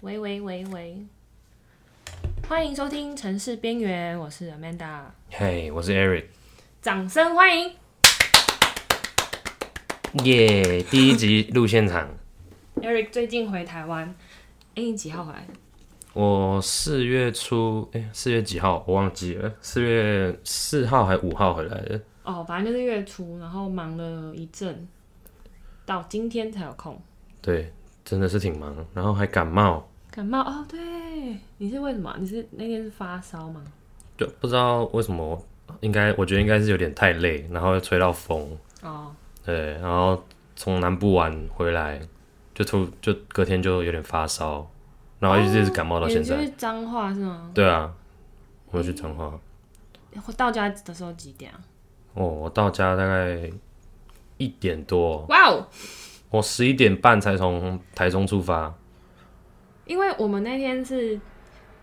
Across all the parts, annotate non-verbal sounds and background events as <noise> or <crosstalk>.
喂喂喂喂，欢迎收听《城市边缘》，我是 Amanda，嘿我是 Eric，掌声欢迎。耶第一集录现场，Eric 最近回台湾，哎、你几号回来？我四月初，哎、四月几号？我忘记了，四月四号还五号回来的。哦，反正就是月初，然后忙了一阵，到今天才有空。对，真的是挺忙，然后还感冒，感冒哦，对，你是为什么？你是那天是发烧吗？就不知道为什么，应该我觉得应该是有点太累，然后又吹到风，哦，对，然后从南部玩回来，就突就隔天就有点发烧，然后一直一直感冒到现在。你就是彰化是吗？对啊，我去彰化。到家的时候几点啊？哦，我到家大概一点多，哇哦！我十一点半才从台中出发。因为我们那天是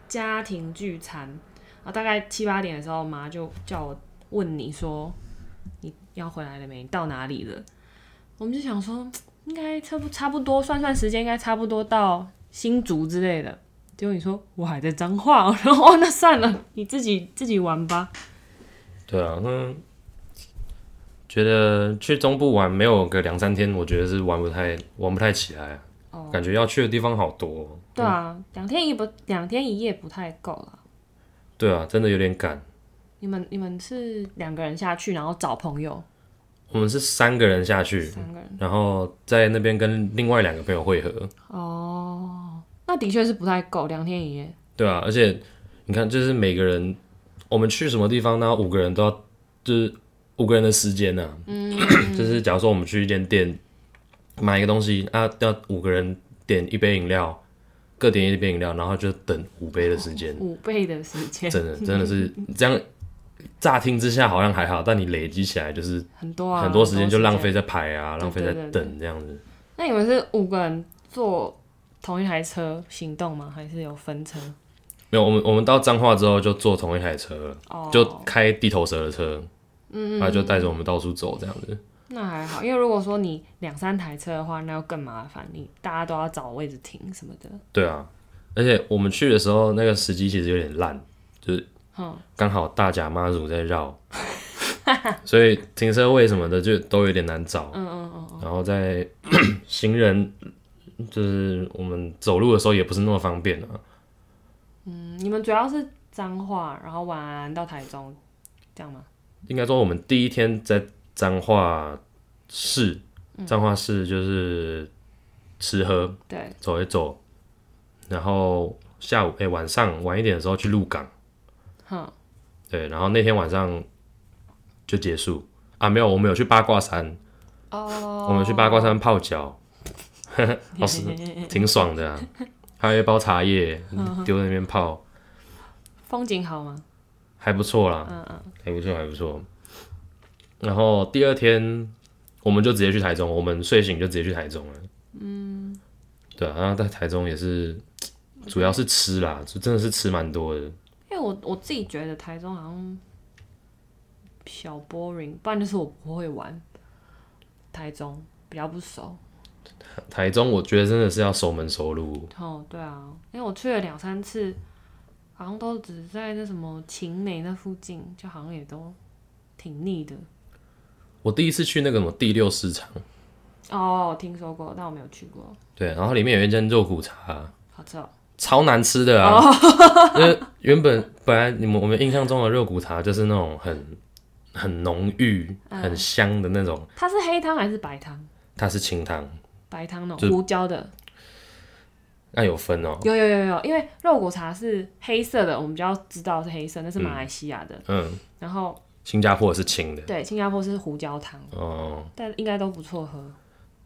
家庭聚餐，然后大概七八点的时候，妈就叫我问你说你要回来了没？你到哪里了？我们就想说，应该差不差不多，算算时间，应该差不多到新竹之类的。结果你说我还在彰化，<laughs> 然后哦，那算了，你自己自己玩吧。对啊，那觉得去中部玩没有个两三天，我觉得是玩不太玩不太起来、啊，哦，感觉要去的地方好多哦。对啊，两天一不两天一夜不太够了。对啊，真的有点赶。你们你们是两个人下去，然后找朋友，我们是三个人下去，三个人。然后在那边跟另外两个朋友会合。哦，那的确是不太够，两天一夜。对啊，而且你看，就是每个人我们去什么地方，呢五个人都要就是五个人的时间呢、嗯，就是假如说我们去一间店买一个东西啊，要五个人点一杯饮料，各点一杯饮料，然后就等五杯的时间，五倍的时间，真的真的是这样。乍听之下好像还好，但你累积起来就是很多啊，很多时间就浪费在排啊，浪费在等这样子。那你们是五个人坐同一台车行动吗？还是有分车？没有，我们我们到彰化之后就坐同一台车了，哦，就开地头蛇的车，嗯他就带着我们到处走这样子。那还好，因为如果说你两三台车的话，那要更麻烦，你大家都要找位置停什么的。对啊，而且我们去的时候，那个时机其实有点烂，就是哼，刚好大甲妈祖在绕，<laughs> 所以停车位什么的就都有点难找。嗯嗯嗯嗯，然后在 <coughs> 行人就是我们走路的时候也不是那么方便啊。嗯你们主要是彰化，然后晚安到台中，这样吗？应该说我们第一天在彰化市，彰化市就是吃喝对，走一走，然后下午哎、晚上晚一点的时候去鹿港。哼，对，然后那天晚上就结束。啊，没有，我们有去八卦山，哦，我们去八卦山泡脚，<laughs> 老师挺爽的啊，还有一包茶叶丢在那边泡，风景好吗？还不错啦，嗯嗯，还不错，还不错。然后第二天我们就直接去台中，我们睡醒就直接去台中了。嗯，对啊，然后在台中也是，主要是吃啦，就真的是吃蛮多的。因为我我自己觉得台中好像小 boring，不然就是我不会玩台中，比较不熟。台中我觉得真的是要熟门熟路，哦，对啊，因为我去了两三次，好像都只在那什么晴美那附近，就好像也都挺腻的。我第一次去那个什么第六市场。哦，我听说过，但我没有去过，对，然后里面有一间肉骨茶，好吃哦。超难吃的啊！因为 <laughs> 原本本来你们我们印象中的肉骨茶就是那种很很浓郁、很香的那种，它是黑汤还是白汤？它是清汤，白汤那就是种胡椒的，那有分哦。有有有有，因为肉骨茶是黑色的，我们就要知道是黑色，那是马来西亚的。嗯，然后新加坡是青的对，新加坡是胡椒汤，哦，但应该都不错喝。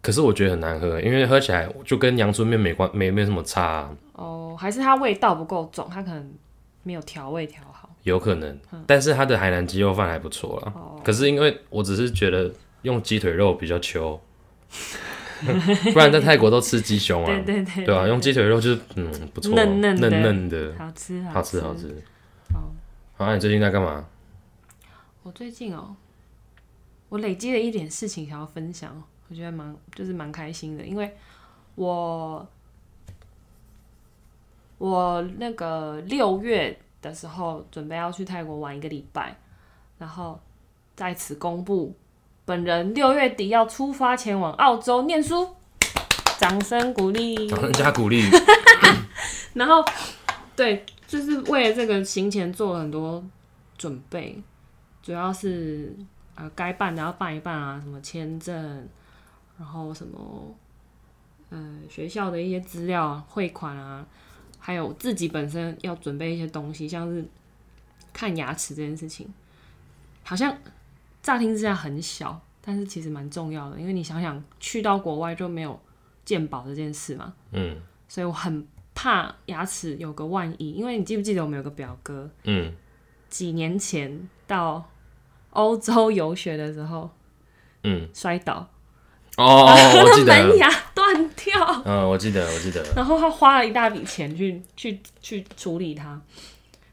可是我觉得很难喝，因为喝起来就跟阳春面没关没没什么差啊、哦，还是它味道不够重，它可能没有调味调好。有可能。但是它的海南鸡肉饭还不错啦。哦可是因为我只是觉得用鸡腿肉比较秋，<laughs> 不然在泰国都吃鸡胸啊。对对对，对啊，用鸡腿肉就是嗯不错，嫩嫩的嫩嫩的，好吃吃好吃好。吃。好，好，那你最近在干嘛？我最近哦，我累积了一点事情想要分享，我觉得蛮就是蛮开心的，因为我我那个六月的时候准备要去泰国玩一个礼拜，然后在此公布本人六月底要出发前往澳洲念书，掌声鼓励。掌声加鼓励。<laughs> 然后对，就是为了这个行前做了很多准备，主要是呃该办的要办一办啊，什么签证，然后什么呃学校的一些资料啊、汇款啊，还有自己本身要准备一些东西，像是看牙齿这件事情，好像乍听之下很小，但是其实蛮重要的，因为你想想去到国外就没有鉴宝这件事嘛，嗯。所以我很怕牙齿有个万一，因为你记不记得我们有个表哥，嗯，几年前到欧洲游学的时候，嗯，摔倒，哦，我记得。门，牙断掉，嗯，我记得，我记得，然后他花了一大笔钱去去去处理它，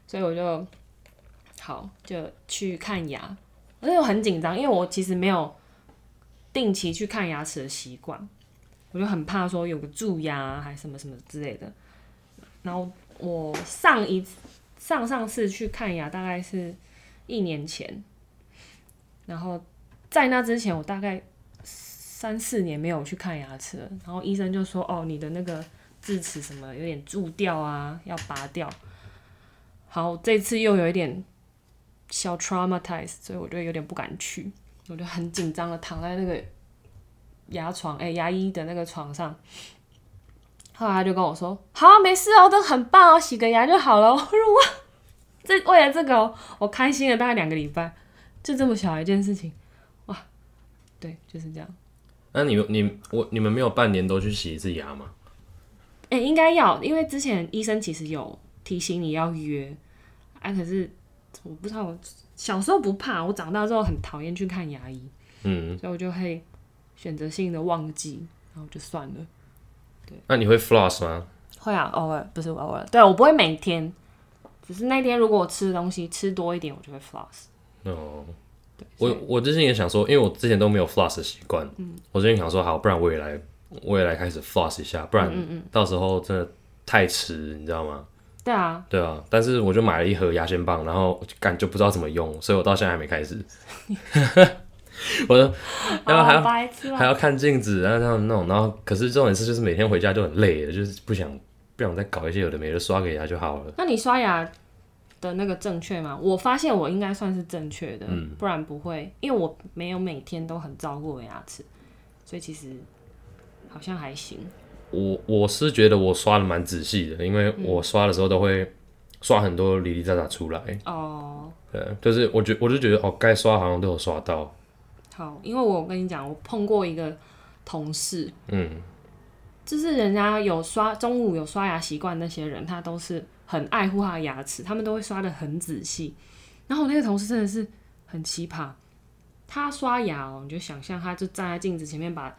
所以我就好就去看牙，而且我很紧张，因为我其实没有定期去看牙齿的习惯，我就很怕说有个蛀牙还什么什么之类的。然后我上一上上次去看牙大概是一年前，然后在那之前我大概三四年没有去看牙齿了，然后医生就说：“哦，你的那个智齿什么有点蛀掉啊，要拔掉。”好，这次又有一点小 traumatized，所以我就有点不敢去，我就很紧张的躺在那个牙床，哎、牙医的那个床上。后来他就跟我说：“好，没事哦，都很棒哦，洗个牙就好了。<laughs> ”我说：“哇，这为了这个哦、我开心了大概两个礼拜，就这么小一件事情，哇，对，就是这样。那你们你我你们没有半年都去洗一次牙吗？哎、应该要，因为之前医生其实有提醒你要约，啊，可是我不知道，我小时候不怕，我长大之后很讨厌去看牙医，嗯，所以我就会选择性的忘记，然后就算了。那你会 floss 吗？会啊，偶尔不是偶尔，对我不会每天，只是那天如果我吃的东西吃多一点，我就会 floss。哦，所我我之前也想说，因为我之前都没有 floss 的习惯，嗯我最近想说，好，不然我也来，我也来开始 floss 一下，不然到时候真的太迟，你知道吗？对啊，对啊，但是我就买了一盒牙线棒，然后感就不知道怎么用，所以我到现在还没开始。<laughs> 我说然后还要！还要看镜子，然后这样弄，然后可是这种事就是每天回家就很累了，就是不想不想再搞一些有的没的，刷个牙就好了。那你刷牙的那个正确吗？我发现我应该算是正确的，不然不会，因为我没有每天都很照顾我牙齿，所以其实好像还行。我我是觉得我刷的蛮仔细的，因为我刷的时候都会刷很多零零杂杂出来，哦，对，就是我觉我就觉得哦，该刷好像都有刷到，好，因为我跟你讲，我碰过一个同事，嗯，就是人家有刷中午有刷牙习惯那些人，他都是很爱护他的牙齿，他们都会刷的很仔细。然后我那个同事真的是很奇葩，他刷牙哦，你就想象他就站在镜子前面把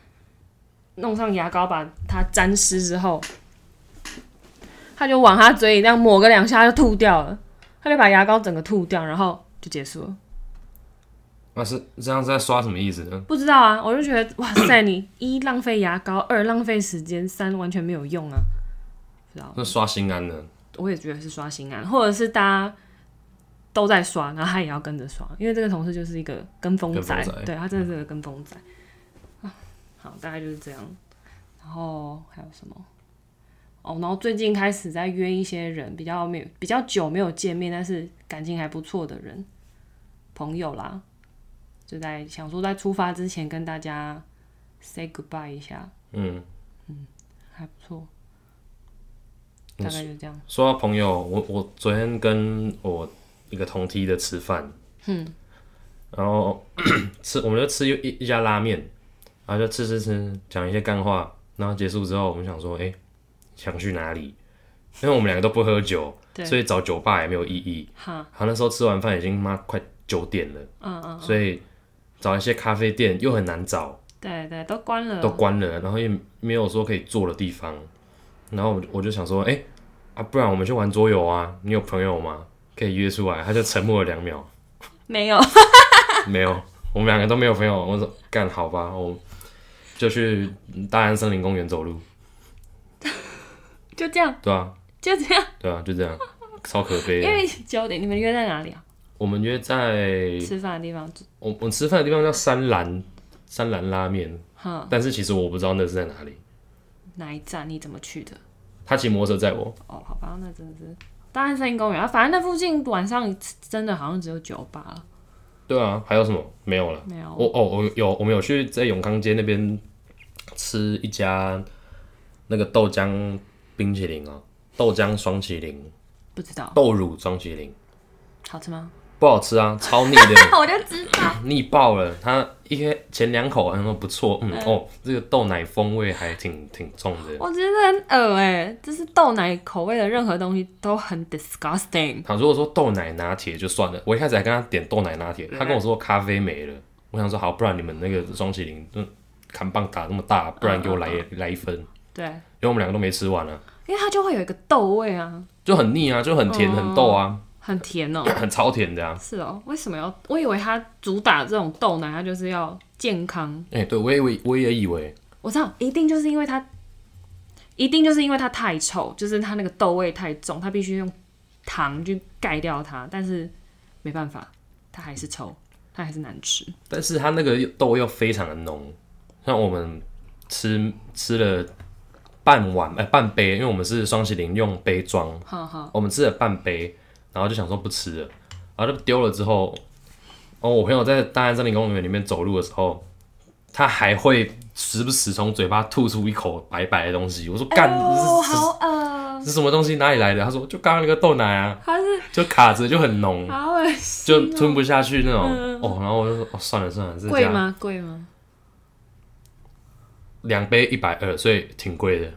弄上牙膏，把它沾湿之后，他就往他嘴里这样抹个两下就吐掉了，他就把牙膏整个吐掉，然后就结束了。那是这样在刷什么意思呢？不知道啊，我就觉得哇塞，你一浪费牙膏，二浪费时间，三完全没有用啊。不知道，那刷心安呢，我也觉得是刷新安，或者是大家都在刷，然后他也要跟着刷，因为这个同事就是一个跟风仔，跟风仔对他真的是个跟风仔。啊，好，大概就是这样。然后还有什么？哦，然后最近开始在约一些人，比较没有比较久没有见面，但是感情还不错的人，朋友啦，就在想说在出发之前跟大家 say goodbye 一下，嗯，还不错。大概就这样。说到朋友，我我昨天跟我一个同梯的吃饭，嗯，然后 <clears throat> 吃我们就吃一一家拉面，然后就吃吃吃，讲一些干话，然后结束之后，我们想说，哎、想去哪里？因为我们两个都不喝酒，所以找酒吧也没有意义。哈，好，那时候吃完饭已经妈快九点了，嗯嗯，所以找一些咖啡店又很难找，对对，都关了。都关了，然后也没有说可以坐的地方。然后我就我就想说，哎、啊，不然我们去玩桌游啊？你有朋友吗？可以约出来？他就沉默了两秒，没有，<laughs> 没有。我们两个都没有朋友。我说干好吧，我就去大安森林公园走路，<laughs> 就这样，对啊，就这样，对啊，就这样，超可悲的。因为九点你们约在哪里啊？我们约在吃饭的地方，我我吃饭的地方叫山兰山兰拉面，哼，但是其实我不知道那是在哪里。哪一站？你怎么去的？他骑摩托车载我，哦，好吧，那真的是大安森林公园。啊，反正那附近晚上真的好像只有酒吧了，对啊，还有什么没有了？没有。我哦，我有我们有去在永康街那边吃一家那个豆浆冰淇淋哦，豆浆双淇淋，不知道豆乳双淇淋，好吃吗？不好吃啊，超腻的，<laughs> 我就知道，腻爆了。他一开前两口好像不错，嗯哦，这个豆奶风味还挺挺重的。我觉得很恶哎、就是豆奶口味的任何东西都很 disgusting。好如果说豆奶拿铁就算了，我一开始还跟他点豆奶拿铁，他跟我说咖啡没了，我想说好，不然你们那个双麒麟，嗯，砍棒打那么大，不然给我来一来一份，对。因，为我们两个都没吃完啊，因为它就会有一个豆味啊，就很腻啊，就很甜很豆啊，很甜哦、<clears throat> 很超甜的啊。是哦，为什么要？我以为它主打这种豆奶，它就是要健康。哎、对我也以为我也以为，我知道，一定就是因为它，一定就是因为它太臭，就是它那个豆味太重，它必须用糖去盖掉它。但是没办法，它还是臭，它还是难吃。但是它那个豆又非常的浓，像我们吃吃了半碗哎、半杯，因为我们是双麒麟用杯装，好好，我们吃了半杯，然后就想说不吃了，然后就丢了之后，哦，我朋友在大安森林公园里面走路的时候，他还会时不时从嘴巴吐出一口白白的东西。我说干，哦，好恶，这是什么东西？哪里来的？他说就刚刚那个豆奶啊，它是就卡着就很浓，好恶心哦，就吞不下去那种。哦，然后我就说哦，算了算了，贵吗？贵吗？两杯一百二，所以挺贵的，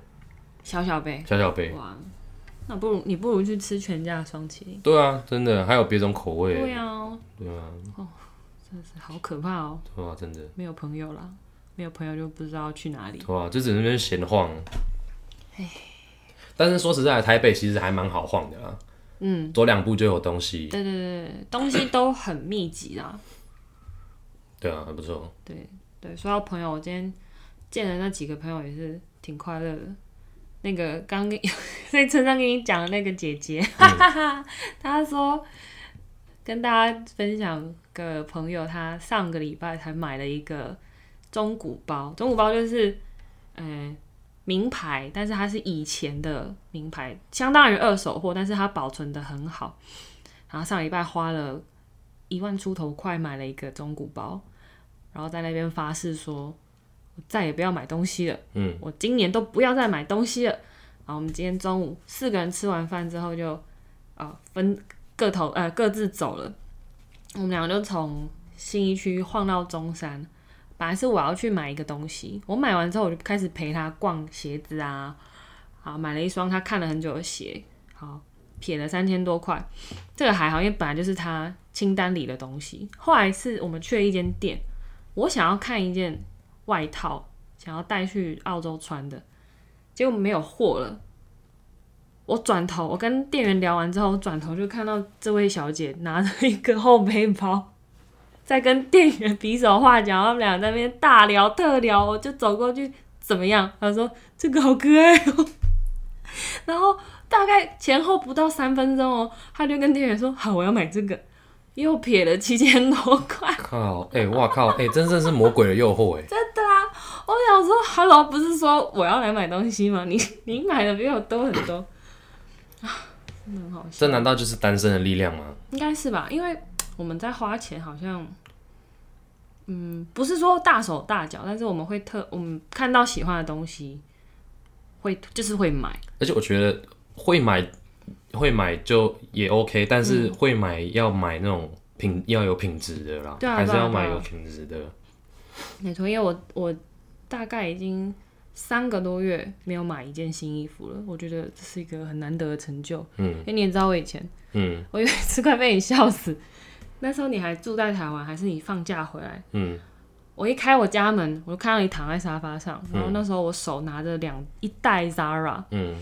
小小杯，小小杯。哇，那不如你不如去吃全家的双麒麟。对啊，真的还有别种口味。对啊，对啊，哦真的是好可怕哦，对啊，真的。没有朋友啦，没有朋友就不知道去哪里。对啊，就只能那边闲晃。但是说实在的，台北其实还蛮好晃的啦。嗯，走两步就有东西。对对对对，东西都很密集啦。<clears throat> 对啊，还不错。对对，说到朋友，我今天见的那几个朋友也是挺快乐的。那个刚跟在车上跟你讲的那个姐姐，哈哈哈，她说跟大家分享个朋友，她上个礼拜才买了一个中古包，中古包就是呃名牌，但是它是以前的名牌，相当于二手货，但是它保存的很好。然后上礼拜花了一万出头块买了一个中古包，然后在那边发誓说，我再也不要买东西了。嗯，我今年都不要再买东西了。然后我们今天中午四个人吃完饭之后就啊、分各头呃各自走了。我们两个就从信义区晃到中山。本来是我要去买一个东西，我买完之后我就开始陪他逛鞋子啊，好买了一双他看了很久的鞋，好撇了三千多块，这个还好，因为本来就是他清单里的东西。后来是我们去了一间店，我想要看一件外套，想要带去澳洲穿的，结果没有货了。我转头，我跟店员聊完之后，转头就看到这位小姐拿着一个后背包，<laughs> 在跟店员比手画脚，他们俩在那边大聊特聊，我就走过去，怎么样？他说这个好可爱哦、<laughs> 然后大概前后不到三分钟哦，他就跟店员说好，我要买这个，又撇了七千多块。靠，哎、哇靠，哎、真正是魔鬼的诱惑，哎，真的啊！我想说，Hello，不是说我要来买东西吗？你你买的比我多很多啊，真的很好笑。这难道就是单身的力量吗？应该是吧？因为我们在花钱，好像嗯，不是说大手大脚，但是我们会特，我们看到喜欢的东西，会就是会买。而且我觉得会买会买就也 OK，但是会买要买那种品要有品质的啦，对啊还是要买有品质的。没错，因为我我大概已经三个多月没有买一件新衣服了，我觉得这是一个很难得的成就。嗯因为你也知道我以前。嗯我有一次快被你笑死。那时候你还住在台湾，还是你放假回来？嗯，我一开我家门，我就看到你躺在沙发上，然后那时候我手拿着两一袋 Zara，嗯，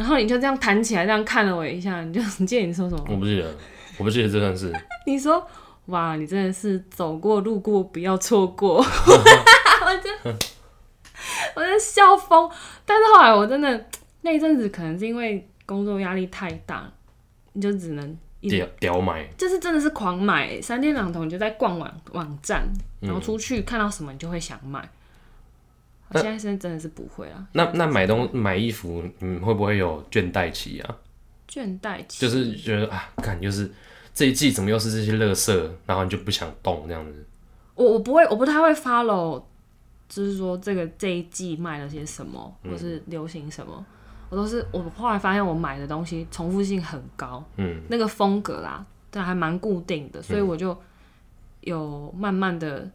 然后你就这样弹起来，这样看了我一下，你就 <laughs> 你记得你说什么？我不记得，我不记得这段事。<laughs> 你说哇，你真的是走过路过不要错过，<laughs> 我真我真笑疯。但是后来我真的那一阵子可能是因为工作压力太大，你就只能一屌买，就是真的是狂买，三天两头你就在逛网网站，然后出去看到什么你就会想买。那现在现在真的是不会啊，那那买东买衣服，嗯，会不会有倦怠期啊？倦怠期？就是觉得啊，看就是这一季怎么又是这些垃圾，然后你就不想动这样子。我我不会，我不太会 follow，就是说这个这一季卖了些什么，或是流行什么，我都是我后来发现我买的东西重复性很高，嗯，那个风格啦，但还蛮固定的，所以我就有慢慢的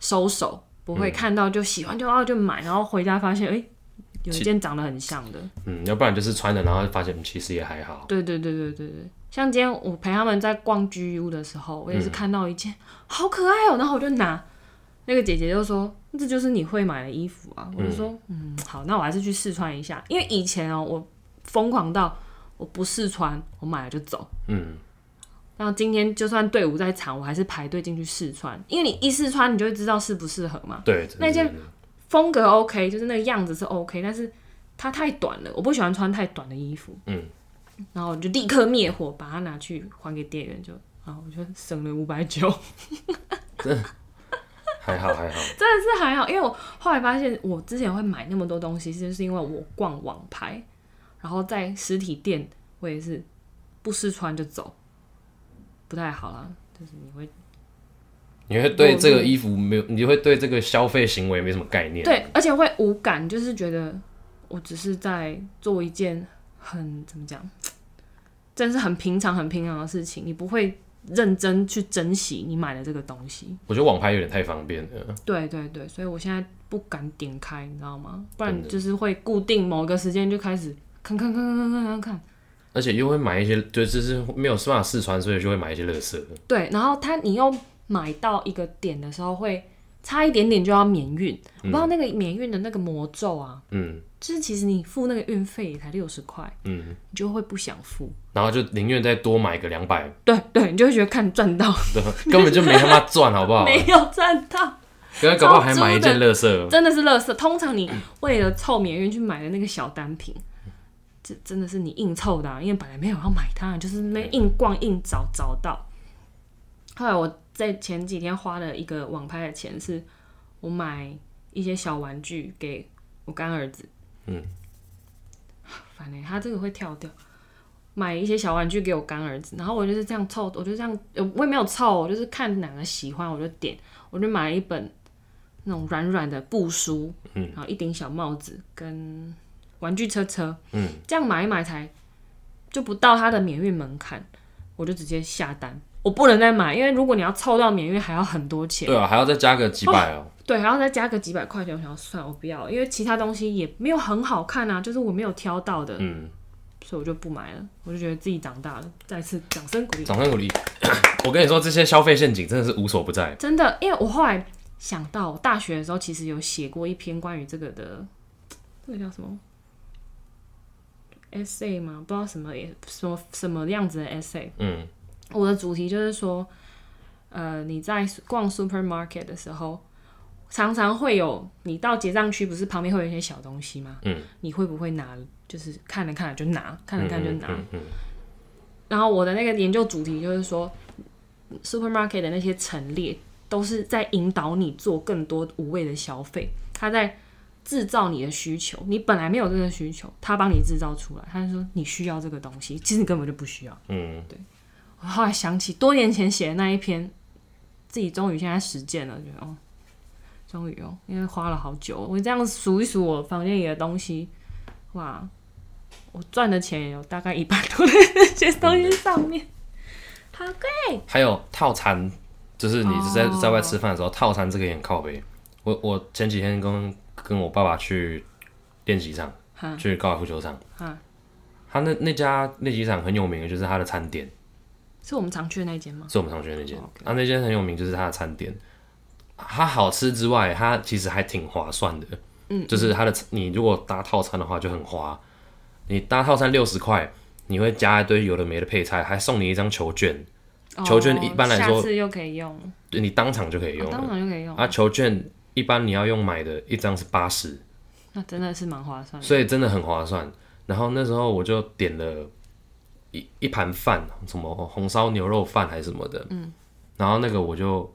收手，不会看到就喜欢就要就买，然后回家发现哎、有一件长得很像的，嗯，要不然就是穿了，然后发现嗯其实也还好。对对对对对对，像今天我陪他们在逛 GU 的时候，我也是看到一件、好可爱哦、然后我就拿，那个姐姐就说这就是你会买的衣服啊，我就说嗯好，那我还是去试穿一下，因为以前哦、我疯狂到我不试穿，我买了就走。嗯，然后今天就算队伍再长，我还是排队进去试穿，因为你一试穿，你就会知道适不适合嘛。对，那件风格 OK，就是那个样子是 OK，但是它太短了，我不喜欢穿太短的衣服。嗯，然后我就立刻灭火，把它拿去还给店员，就啊，我就省了五百九，还好还好。<laughs> 真的是还好，因为我后来发现，我之前会买那么多东西，就是因为我逛网拍，然后在实体店我也是不试穿就走，不太好啦，就是你会你会对这个衣服没有，你会对这个消费行为没什么概念。对，而且会无感，就是觉得我只是在做一件很怎么讲，真是很平常、很平常的事情，你不会认真去珍惜你买的这个东西。我觉得网拍有点太方便了。对对对，所以我现在不敢点开，你知道吗？不然就是会固定某个时间就开始看看看看看看看看。而且又会买一些，就就是没有办法试穿，所以就会买一些垃圾。对，然后他你又买到一个点的时候，会差一点点就要免运。我不知道那个免运的那个魔咒啊，嗯就是其实你付那个运费也才六十块，嗯，你就会不想付。然后就宁愿再多买个两百，对对，你就会觉得看赚到，对，<laughs> 根本就没他妈赚，好不好？没有赚到，刚刚搞不好还买一件垃圾。真的是垃圾。通常你为了凑免运去买的那个小单品，这真的是你硬凑的、啊，因为本来没有要买它，就是那硬逛硬找找到。后来我在前几天花了一个网拍的钱，是我买一些小玩具给我干儿子。嗯，烦欸他这个会跳掉。买一些小玩具给我干儿子，然后我就是这样凑，我就这样，呃我也没有凑，我就是看哪个喜欢我就点，我就买了一本那种软软的布书，嗯，然后一顶小帽子跟玩具车车，嗯，这样买一买才就不到它的免运门槛，我就直接下单，我不能再买，因为如果你要凑到免运还要很多钱，对啊，还要再加个几百哦。对，还要再加个几百块钱，我想要算我不要，因为其他东西也没有很好看啊，就是我没有挑到的，嗯，所以我就不买了，我就觉得自己长大了，再次掌声鼓励。掌声鼓励。<coughs> 我跟你说，这些消费陷阱真的是无所不在。真的，因为我后来想到，我大学的时候其实有写过一篇关于这个的，这个叫什么 essay 吗？不知道什么也什么什么样子的 essay。嗯我的主题就是说，呃，你在逛 supermarket 的时候，常常会有你到结账区，不是旁边会有一些小东西吗？嗯，你会不会拿？就是看了看了就拿，看了看就拿。嗯嗯然后我的那个研究主题就是说，supermarket 的那些陈列都是在引导你做更多无谓的消费，它在制造你的需求，你本来没有这个需求，他帮你制造出来，他就说你需要这个东西，其实你根本就不需要。嗯，对我后来想起多年前写的那一篇，自己终于现在实践了，觉得哦，终于哦，因为花了好久，我这样数一数我房间里的东西，哇，我赚的钱有大概一半都在这些东西上面，好贵。还有套餐，就是你在哦在外吃饭的时候，套餐这个也很靠背。我我前几天跟跟我爸爸去练习场，去高尔夫球场，他那那家练习场很有名的就是他的餐点，是我们常去的那间吗？是我们常去的那间。哦啊，那间很有名，就是他的餐点，它好吃之外，它其实还挺划算的。嗯，就是它的你如果搭套餐的话就很花，你搭套餐六十块，你会加一堆有的没的配菜，还送你一张球券。球券一般来说下次又可以用，对你当场就可以用哦当。场就可以用，啊，球券一般你要用买的，一张是八十，那真的是蛮划算的。所以真的很划算。然后那时候我就点了一一盘饭，什么红烧牛肉饭还是什么的，嗯，然后那个我就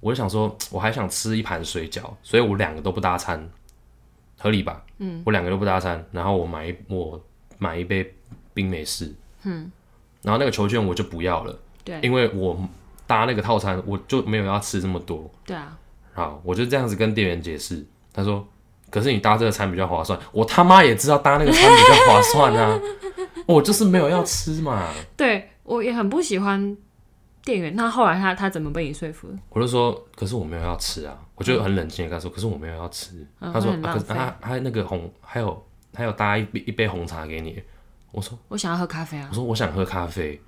我就想说，我还想吃一盘水饺，所以我两个都不搭餐，合理吧？嗯，我两个都不搭餐，然后我买一我买一杯冰美式，嗯，然后那个球券我就不要了，对。因为我搭那个套餐我就没有要吃这么多，对啊，好，我就这样子跟店员解释，他说：“可是你搭这个餐比较划算。”我他妈也知道搭那个餐比较划算啊，我就是没有要吃嘛。<laughs> 对我也很不喜欢店员。那后来他他怎么被你说服的？我就说：“可是我没有要吃啊。”我就很冷静的跟他说：“可是我没有要吃。嗯他说：“啊、会很浪费可是他还那个红还有还有搭一杯一杯红茶给你。”我说我想要喝咖啡：“啊我。说我想喝咖啡，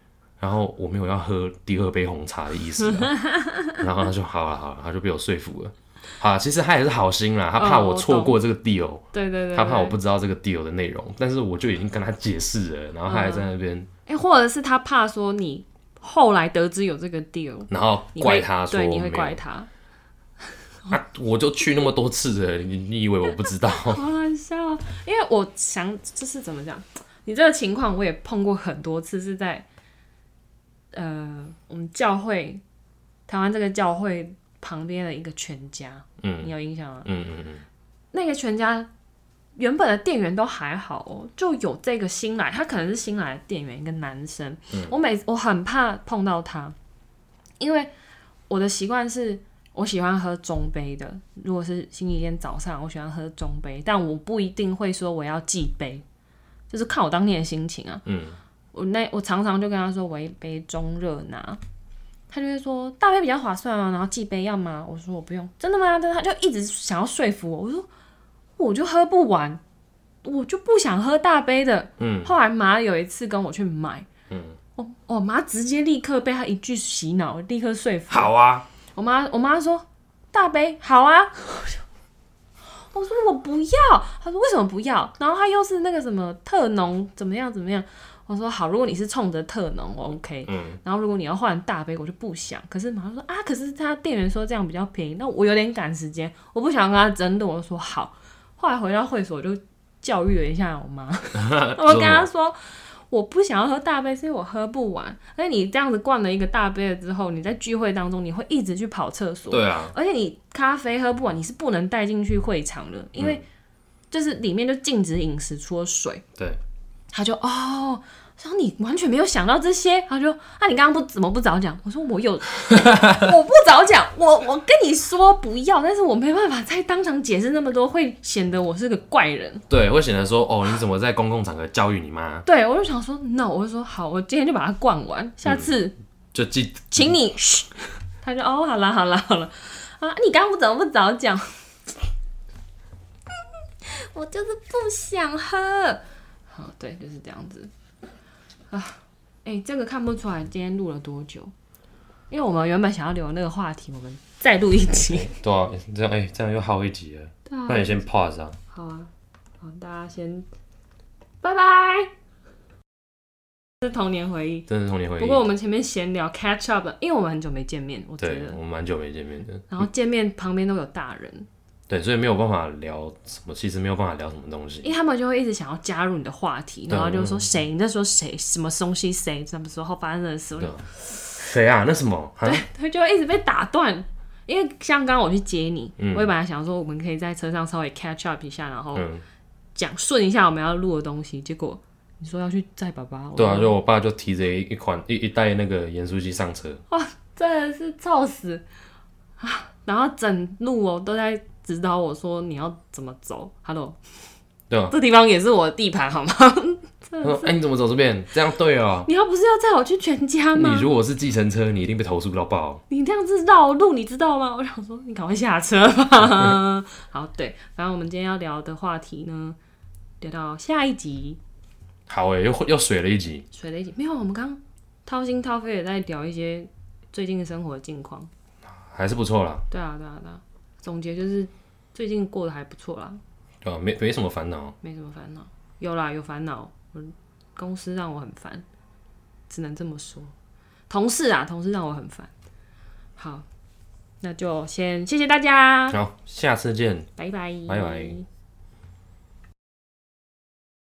然后我没有要喝第二杯红茶的意思、啊。<laughs> ”然后他就好了好了，他就被我说服了。好，其实他也是好心啦，他怕我错过这个 deal。对对对，他怕我不知道这个 deal 的内容，但是我就已经跟他解释了，然后他还在那边，哎、或者是他怕说你后来得知有这个 deal，然后怪他说对，你会怪他，啊，我就去那么多次了，你你以为我不知道？<laughs> 好好笑哦。因为我想就是怎么讲，你这个情况我也碰过很多次，是在呃我们教会台湾这个教会旁边的一个全家，嗯你有印象吗？嗯嗯嗯，那个全家原本的店员都还好哦，就有这个新来，他可能是新来的店员，一个男生。我每我很怕碰到他，因为我的习惯是我喜欢喝中杯的。如果是星期天早上，我喜欢喝中杯，但我不一定会说我要记杯，就是看我当天的心情啊。嗯，我那我常常就跟他说我一杯中热拿。他就会说大杯比较划算啊，然后寄杯要吗？我说我不用，真的吗？但他就一直想要说服我，我说我就喝不完，我就不想喝大杯的。嗯，后来妈有一次跟我去买，嗯，我我妈直接立刻被他一句洗脑，立刻说服。好啊，我妈我妈说大杯好啊，<laughs> 我说我不要，他说为什么不要？然后他又是那个什么特浓怎么样怎么样？我说好，如果你是冲着特浓，我 OK。嗯，然后如果你要换大杯，我就不想。可是马上说啊，可是他店员说这样比较便宜，那我有点赶时间，我不想跟他争论，我就说好。后来回到会所，我就教育了一下我妈，<laughs> 我跟她说。我不想要喝大杯，是因为我喝不完。而且你这样子灌了一个大杯了之后，你在聚会当中你会一直去跑厕所，对啊，而且你咖啡喝不完，你是不能带进去会场的，因为就是里面就禁止饮食，除了水。对，他就哦，然后你完全没有想到这些，他就啊，你刚刚不怎么不早讲？我说我有，<laughs> 我不早讲，我我跟你说不要，但是我没办法在当场解释那么多，会显得我是个怪人。对，会显得说，哦，你怎么在公共场合教育你妈？对我就想说，no，我就说好，我今天就把它灌完，下次就记，请你，嘘他就哦，好啦好啦好了啊，你刚刚不怎么不早讲？<laughs> 我就是不想喝。好，对，就是这样子啊。哎、这个看不出来今天录了多久，因为我们原本想要留那个话题，我们再录一集。<laughs> 对啊，这样哎、这样又耗一集了，对啊那你先 pause 啊。好啊，好，大家先拜拜。是童年回忆。真是童年回忆。不过我们前面闲聊 catch up，因为我们很久没见面，我觉对得，我们蛮久没见面的，然后见面旁边都有大人，对，所以没有办法聊什么，其实没有办法聊什么东西。因为他们就会一直想要加入你的话题，然后就说谁，你在说谁，什么东西谁，什么时候发生的事，对谁啊？那什么？对？他就会一直被打断。因为像刚刚我去接你，嗯我也本来想说我们可以在车上稍微 catch up 一下，然后嗯，讲顺一下我们要录的东西，结果你说要去载爸爸，对啊，就我爸就提着一一款一一袋那个盐酥鸡上车，哇真的是燥死啊！然后整路哦都在指导我说你要怎么走，Hello，对啊。这地方也是我的地盘好吗？<laughs> 他说：“哎、你怎么走这边？这样对哦。你要不是要载我去全家吗你？如果是计程车，你一定被投诉到爆。你这样子绕路，你知道吗？我想说，你赶快下车吧。<laughs> 好，对，反正我们今天要聊的话题呢，聊到下一集好哎、又又水了一集。水了一集。没有，我们刚刚掏心掏肺的在聊一些最近的生活近况。还是不错啦，对啊，对啊，对啊。总结就是最近过得还不错啦，对吧、没没什么烦恼。没什么烦恼。有啦，有烦恼，我公司让我很烦，只能这么说。同事啊，同事让我很烦。好，那就先谢谢大家，好，下次见，拜拜，拜拜。